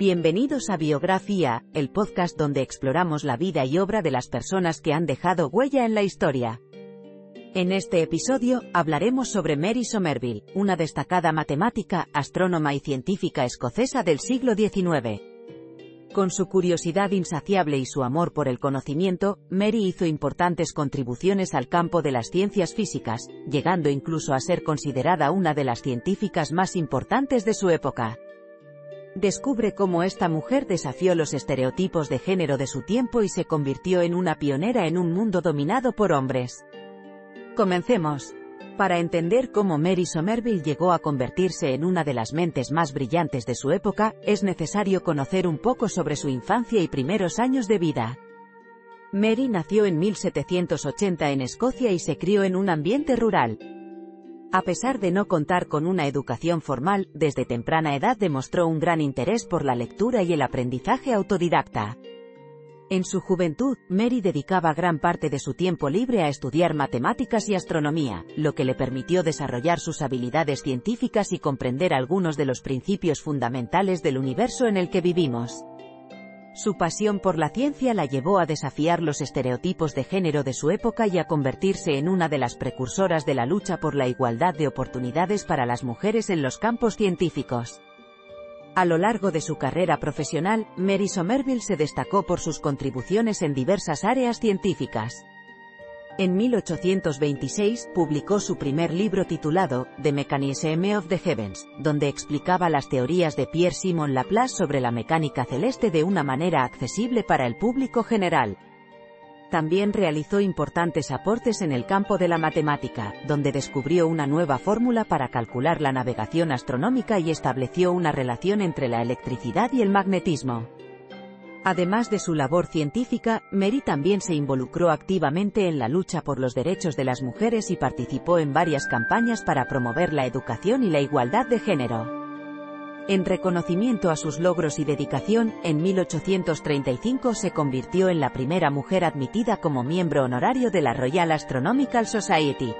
Bienvenidos a Biografía, el podcast donde exploramos la vida y obra de las personas que han dejado huella en la historia. En este episodio, hablaremos sobre Mary Somerville, una destacada matemática, astrónoma y científica escocesa del siglo XIX. Con su curiosidad insaciable y su amor por el conocimiento, Mary hizo importantes contribuciones al campo de las ciencias físicas, llegando incluso a ser considerada una de las científicas más importantes de su época. Descubre cómo esta mujer desafió los estereotipos de género de su tiempo y se convirtió en una pionera en un mundo dominado por hombres. Comencemos. Para entender cómo Mary Somerville llegó a convertirse en una de las mentes más brillantes de su época, es necesario conocer un poco sobre su infancia y primeros años de vida. Mary nació en 1780 en Escocia y se crió en un ambiente rural. A pesar de no contar con una educación formal, desde temprana edad demostró un gran interés por la lectura y el aprendizaje autodidacta. En su juventud, Mary dedicaba gran parte de su tiempo libre a estudiar matemáticas y astronomía, lo que le permitió desarrollar sus habilidades científicas y comprender algunos de los principios fundamentales del universo en el que vivimos. Su pasión por la ciencia la llevó a desafiar los estereotipos de género de su época y a convertirse en una de las precursoras de la lucha por la igualdad de oportunidades para las mujeres en los campos científicos. A lo largo de su carrera profesional, Mary Somerville se destacó por sus contribuciones en diversas áreas científicas. En 1826, publicó su primer libro titulado The Mechanism of the Heavens, donde explicaba las teorías de Pierre-Simon Laplace sobre la mecánica celeste de una manera accesible para el público general. También realizó importantes aportes en el campo de la matemática, donde descubrió una nueva fórmula para calcular la navegación astronómica y estableció una relación entre la electricidad y el magnetismo. Además de su labor científica, Mary también se involucró activamente en la lucha por los derechos de las mujeres y participó en varias campañas para promover la educación y la igualdad de género. En reconocimiento a sus logros y dedicación, en 1835 se convirtió en la primera mujer admitida como miembro honorario de la Royal Astronomical Society.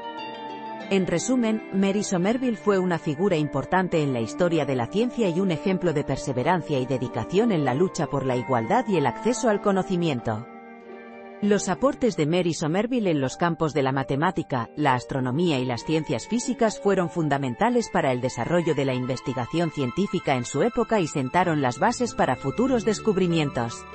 En resumen, Mary Somerville fue una figura importante en la historia de la ciencia y un ejemplo de perseverancia y dedicación en la lucha por la igualdad y el acceso al conocimiento. Los aportes de Mary Somerville en los campos de la matemática, la astronomía y las ciencias físicas fueron fundamentales para el desarrollo de la investigación científica en su época y sentaron las bases para futuros descubrimientos.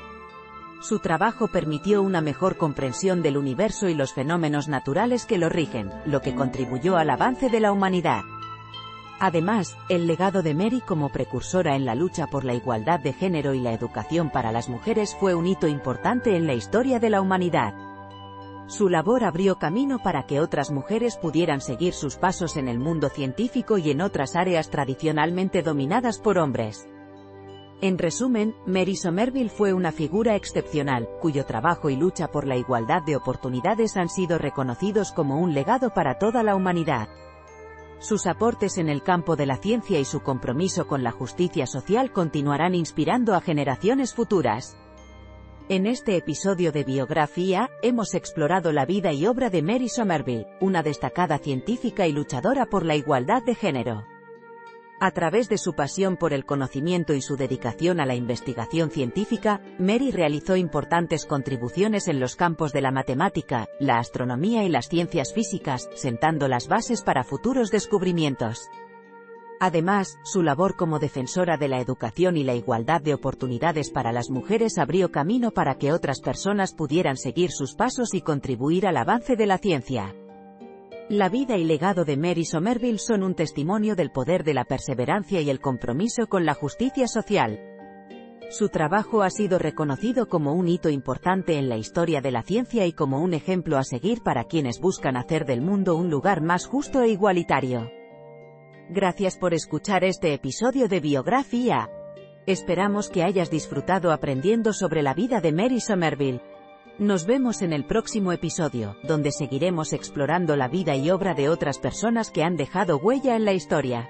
Su trabajo permitió una mejor comprensión del universo y los fenómenos naturales que lo rigen, lo que contribuyó al avance de la humanidad. Además, el legado de Mary como precursora en la lucha por la igualdad de género y la educación para las mujeres fue un hito importante en la historia de la humanidad. Su labor abrió camino para que otras mujeres pudieran seguir sus pasos en el mundo científico y en otras áreas tradicionalmente dominadas por hombres. En resumen, Mary Somerville fue una figura excepcional, cuyo trabajo y lucha por la igualdad de oportunidades han sido reconocidos como un legado para toda la humanidad. Sus aportes en el campo de la ciencia y su compromiso con la justicia social continuarán inspirando a generaciones futuras. En este episodio de Biografía, hemos explorado la vida y obra de Mary Somerville, una destacada científica y luchadora por la igualdad de género. A través de su pasión por el conocimiento y su dedicación a la investigación científica, Mary realizó importantes contribuciones en los campos de la matemática, la astronomía y las ciencias físicas, sentando las bases para futuros descubrimientos. Además, su labor como defensora de la educación y la igualdad de oportunidades para las mujeres abrió camino para que otras personas pudieran seguir sus pasos y contribuir al avance de la ciencia. La vida y legado de Mary Somerville son un testimonio del poder de la perseverancia y el compromiso con la justicia social. Su trabajo ha sido reconocido como un hito importante en la historia de la ciencia y como un ejemplo a seguir para quienes buscan hacer del mundo un lugar más justo e igualitario. Gracias por escuchar este episodio de Biografía. Esperamos que hayas disfrutado aprendiendo sobre la vida de Mary Somerville. Nos vemos en el próximo episodio, donde seguiremos explorando la vida y obra de otras personas que han dejado huella en la historia.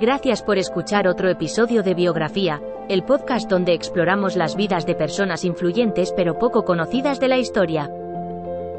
Gracias por escuchar otro episodio de Biografía, el podcast donde exploramos las vidas de personas influyentes pero poco conocidas de la historia.